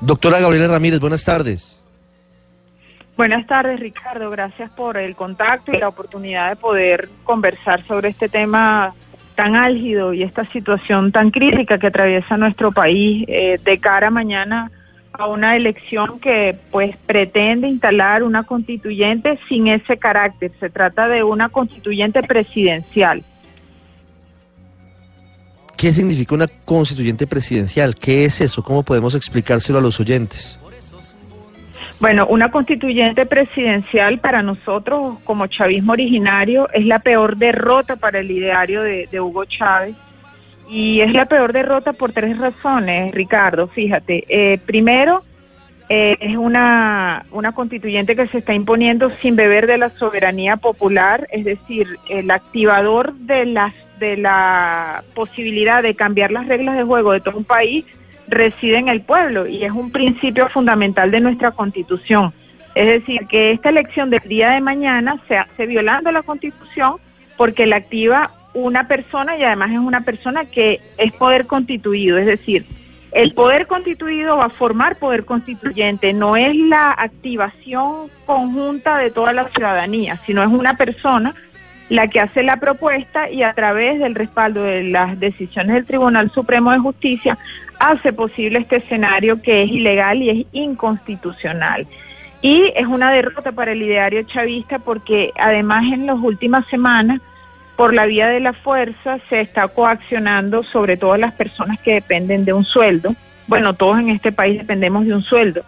Doctora Gabriela Ramírez, buenas tardes. Buenas tardes, Ricardo. Gracias por el contacto y la oportunidad de poder conversar sobre este tema tan álgido y esta situación tan crítica que atraviesa nuestro país eh, de cara mañana a una elección que pues pretende instalar una constituyente sin ese carácter. Se trata de una constituyente presidencial. ¿Qué significa una constituyente presidencial? ¿Qué es eso? ¿Cómo podemos explicárselo a los oyentes? Bueno, una constituyente presidencial para nosotros como chavismo originario es la peor derrota para el ideario de, Hugo Chávez. Y es la peor derrota por tres razones, Ricardo. Fíjate, eh, primero, eh, es una, una constituyente que se está imponiendo sin beber de la soberanía popular, es decir, el activador de las de la posibilidad de cambiar las reglas de juego de todo un país reside en el pueblo y es un principio fundamental de nuestra constitución. Es decir, que esta elección del día de mañana se hace violando la constitución porque la activa una persona y además es una persona que es poder constituido, es decir, el poder constituido va a formar poder constituyente, no es la activación conjunta de toda la ciudadanía, sino es una persona la que hace la propuesta y a través del respaldo de las decisiones del Tribunal Supremo de Justicia hace posible este escenario que es ilegal y es inconstitucional. Y es una derrota para el ideario chavista porque además en las últimas semanas, por la vía de la fuerza, se está coaccionando sobre todo las personas que dependen de un sueldo. Bueno, todos en este país dependemos de un sueldo,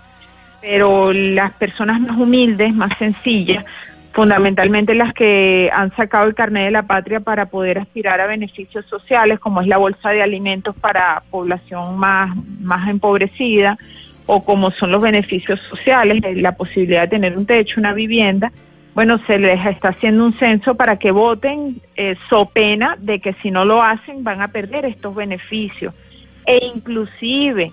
pero las personas más humildes, más sencillas, fundamentalmente las que han sacado el carnet de la patria para poder aspirar a beneficios sociales, como es la bolsa de alimentos para población más, más empobrecida, o como son los beneficios sociales, la posibilidad de tener un techo, una vivienda. Bueno, se les está haciendo un censo para que voten, eh, so pena de que si no lo hacen van a perder estos beneficios. E inclusive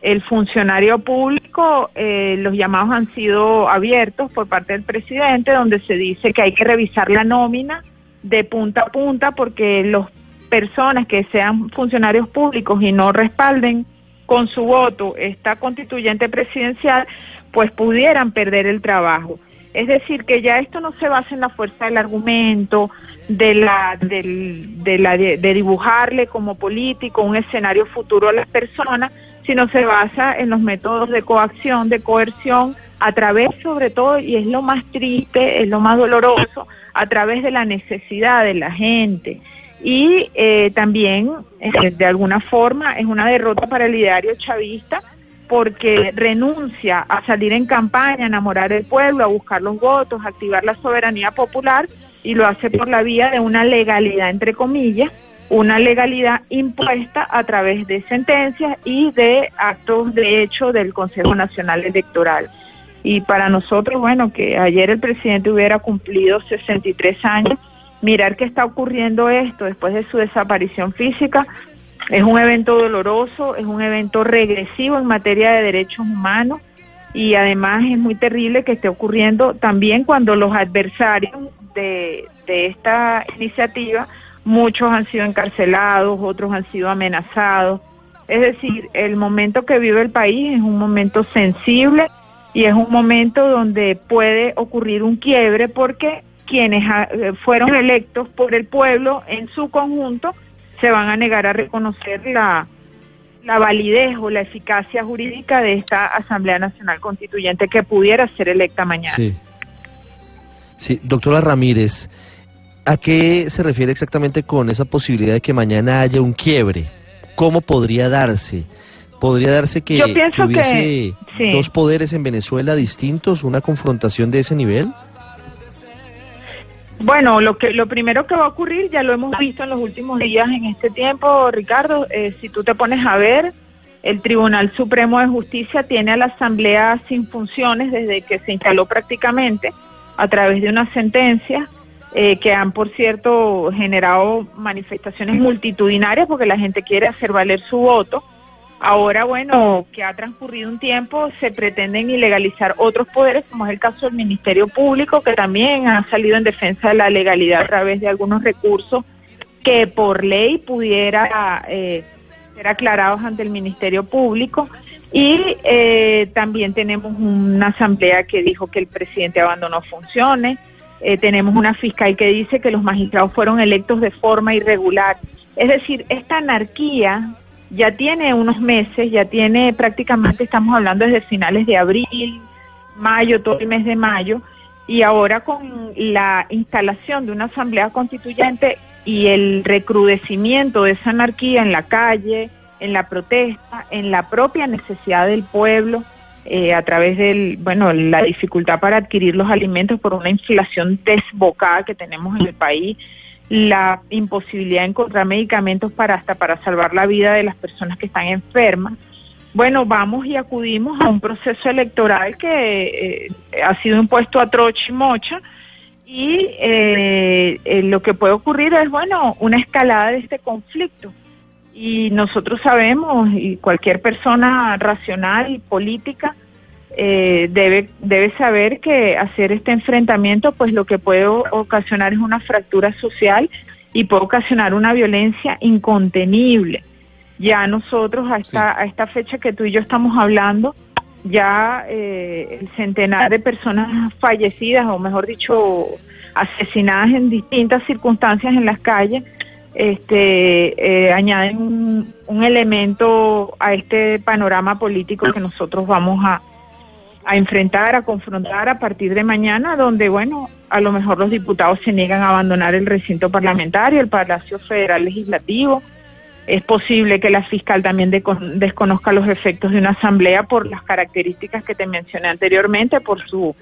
el funcionario público, eh, los llamados han sido abiertos por parte del presidente, donde se dice que hay que revisar la nómina de punta a punta porque las personas que sean funcionarios públicos y no respalden con su voto esta constituyente presidencial, pues pudieran perder el trabajo. Es decir, que ya esto no se basa en la fuerza del argumento, de la, de, la, de dibujarle como político un escenario futuro a las personas, sino se basa en los métodos de coacción, de coerción, a través sobre todo, y es lo más triste, es lo más doloroso, a través de la necesidad de la gente. Y eh, también, eh, de alguna forma, es una derrota para el ideario chavista porque renuncia a salir en campaña, a enamorar el pueblo, a buscar los votos, a activar la soberanía popular y lo hace por la vía de una legalidad, entre comillas, una legalidad impuesta a través de sentencias y de actos de hecho del Consejo Nacional Electoral. Y para nosotros, bueno, que ayer el presidente hubiera cumplido 63 años, mirar qué está ocurriendo esto después de su desaparición física, es un evento doloroso, es un evento regresivo en materia de derechos humanos y además es muy terrible que esté ocurriendo también cuando los adversarios de, de esta iniciativa muchos han sido encarcelados, otros han sido amenazados. Es decir, el momento que vive el país es un momento sensible y es un momento donde puede ocurrir un quiebre porque quienes eh, fueron electos por el pueblo en su conjunto se van a negar a reconocer la, la validez o la eficacia jurídica de esta Asamblea Nacional Constituyente que pudiera ser electa mañana. Sí, sí. doctora Ramírez. ¿A qué se refiere exactamente con esa posibilidad de que mañana haya un quiebre? ¿Cómo podría darse? ¿Podría darse que, hubiese dos poderes en Venezuela distintos, una confrontación de ese nivel? Bueno, lo que lo primero que va a ocurrir ya lo hemos visto en los últimos días en este tiempo, Ricardo. Eh, si tú te pones a ver, el Tribunal Supremo de Justicia tiene a la Asamblea sin funciones desde que se instaló prácticamente a través de una sentencia eh, que han, por cierto, generado manifestaciones multitudinarias porque la gente quiere hacer valer su voto. Ahora, bueno, que ha transcurrido un tiempo, se pretenden ilegalizar otros poderes, como es el caso del Ministerio Público, que también ha salido en defensa de la legalidad a través de algunos recursos que por ley pudiera eh, ser aclarados ante el Ministerio Público y eh, también tenemos una asamblea que dijo que el presidente abandonó funciones, eh, tenemos una fiscal que dice que los magistrados fueron electos de forma irregular. Es decir, esta anarquía ya tiene unos meses, ya tiene prácticamente, estamos hablando desde finales de abril, mayo, todo el mes de mayo, y ahora con la instalación de una asamblea constituyente y el recrudecimiento de esa anarquía en la calle, en la protesta, en la propia necesidad del pueblo, eh, a través del, bueno, la dificultad para adquirir los alimentos por una inflación desbocada que tenemos en el país, la imposibilidad de encontrar medicamentos para hasta para salvar la vida de las personas que están enfermas. Bueno, vamos y acudimos a un proceso electoral que eh, ha sido impuesto a troche y mocha y eh, eh, lo que puede ocurrir es, bueno, una escalada de este conflicto. Y nosotros sabemos, y cualquier persona racional y política debe, debe saber que hacer este enfrentamiento, pues lo que puede ocasionar es una fractura social y puede ocasionar una violencia incontenible. Ya nosotros a esta, a esta fecha que tú y yo estamos hablando, ya eh, el centenar de personas fallecidas, o mejor dicho, asesinadas en distintas circunstancias en las calles, este, eh, añaden un, elemento a este panorama político que nosotros vamos a, a enfrentar, a confrontar a partir de mañana, donde, bueno, a lo mejor los diputados se niegan a abandonar el recinto parlamentario, el Palacio Federal Legislativo, es posible que la fiscal también desconozca los efectos de una asamblea por las características que te mencioné anteriormente, por su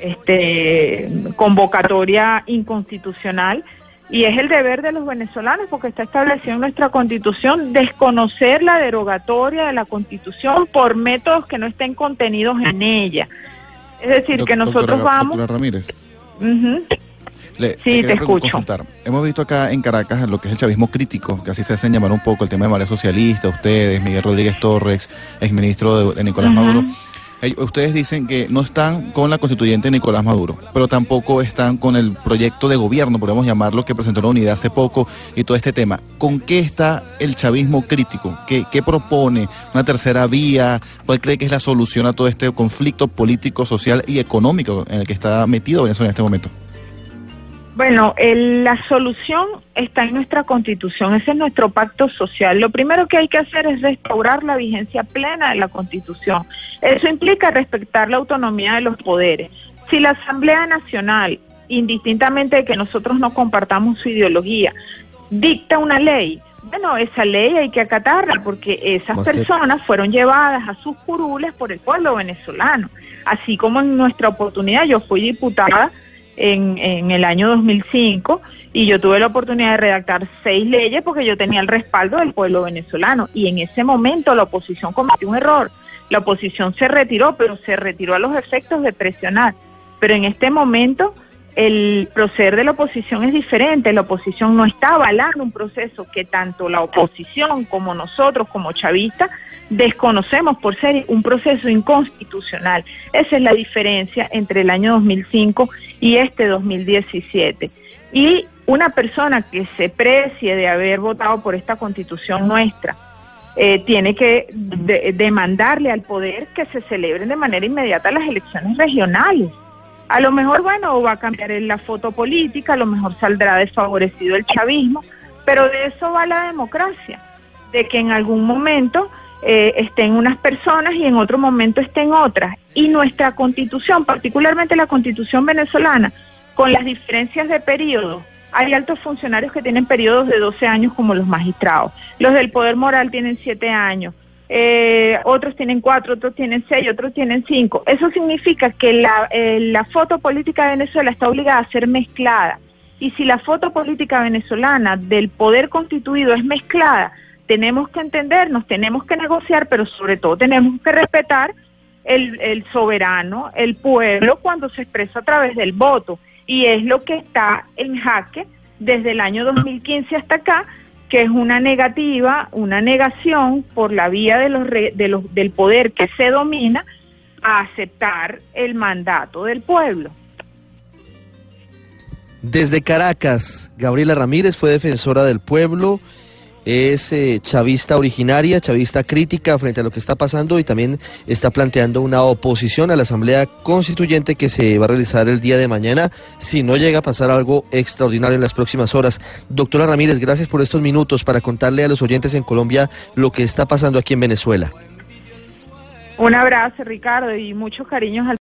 este, convocatoria inconstitucional. Y es el deber de los venezolanos, porque está establecido en nuestra constitución, desconocer la derogatoria de la constitución por métodos que no estén contenidos en ella. Es decir, que nosotros vamos... Ramírez sí, te escucho. Hemos visto acá en Caracas lo que es el chavismo crítico, que así se hacen llamar un poco el tema de María Socialista, ustedes, Miguel Rodríguez Torres, exministro de, Nicolás Maduro. Ustedes dicen que no están con la constituyente Nicolás Maduro, pero tampoco están con el proyecto de gobierno, podemos llamarlo, que presentó la unidad hace poco y todo este tema. ¿Con qué está el chavismo crítico? ¿Qué, propone? ¿Una tercera vía? ¿Cuál cree que es la solución a todo este conflicto político, social y económico en el que está metido Venezuela en este momento? Bueno, la solución está en nuestra constitución, ese es nuestro pacto social. Lo primero que hay que hacer es restaurar la vigencia plena de la constitución. Eso implica respetar la autonomía de los poderes. Si la Asamblea Nacional, indistintamente de que nosotros no compartamos su ideología, dicta una ley, bueno, esa ley hay que acatarla porque esas personas fueron llevadas a sus curules por el pueblo venezolano. Así como en nuestra oportunidad yo fui diputada en, en el año 2005 y yo tuve la oportunidad de redactar seis leyes porque yo tenía el respaldo del pueblo venezolano y en ese momento la oposición cometió un error. La oposición se retiró, pero se retiró a los efectos de presionar. Pero en este momento el proceder de la oposición es diferente. La oposición no está avalando un proceso que tanto la oposición como nosotros, como chavistas, desconocemos por ser un proceso inconstitucional. Esa es la diferencia entre el año 2005 y este 2017. Y una persona que se precie de haber votado por esta constitución nuestra, eh, tiene que demandarle al poder que se celebren de manera inmediata las elecciones regionales a lo mejor, bueno, va a cambiar la foto política, a lo mejor saldrá desfavorecido el chavismo, pero de eso va la democracia, de que en algún momento eh, estén unas personas y en otro momento estén otras. Y nuestra constitución, particularmente la constitución venezolana, con las diferencias de periodo, hay altos funcionarios que tienen periodos de 12 años como los magistrados, los del poder moral tienen 7 años, eh, otros tienen cuatro, otros tienen seis, otros tienen cinco. Eso significa que la, eh, la foto política de Venezuela está obligada a ser mezclada. Y si la foto política venezolana del poder constituido es mezclada, tenemos que entendernos, tenemos que negociar, pero sobre todo tenemos que respetar el, el soberano, el pueblo, cuando se expresa a través del voto. Y es lo que está en jaque desde el año 2015 hasta acá, que es una negativa, una negación por la vía de los, los, del poder que se domina a aceptar el mandato del pueblo. Desde Caracas, Gabriela Ramírez fue defensora del pueblo es eh, chavista originaria, chavista crítica frente a lo que está pasando y también está planteando una oposición a la Asamblea Constituyente que se va a realizar el día de mañana si no llega a pasar algo extraordinario en las próximas horas. Doctora Ramírez, gracias por estos minutos para contarle a los oyentes en Colombia lo que está pasando aquí en Venezuela. Un abrazo, Ricardo, y muchos cariños al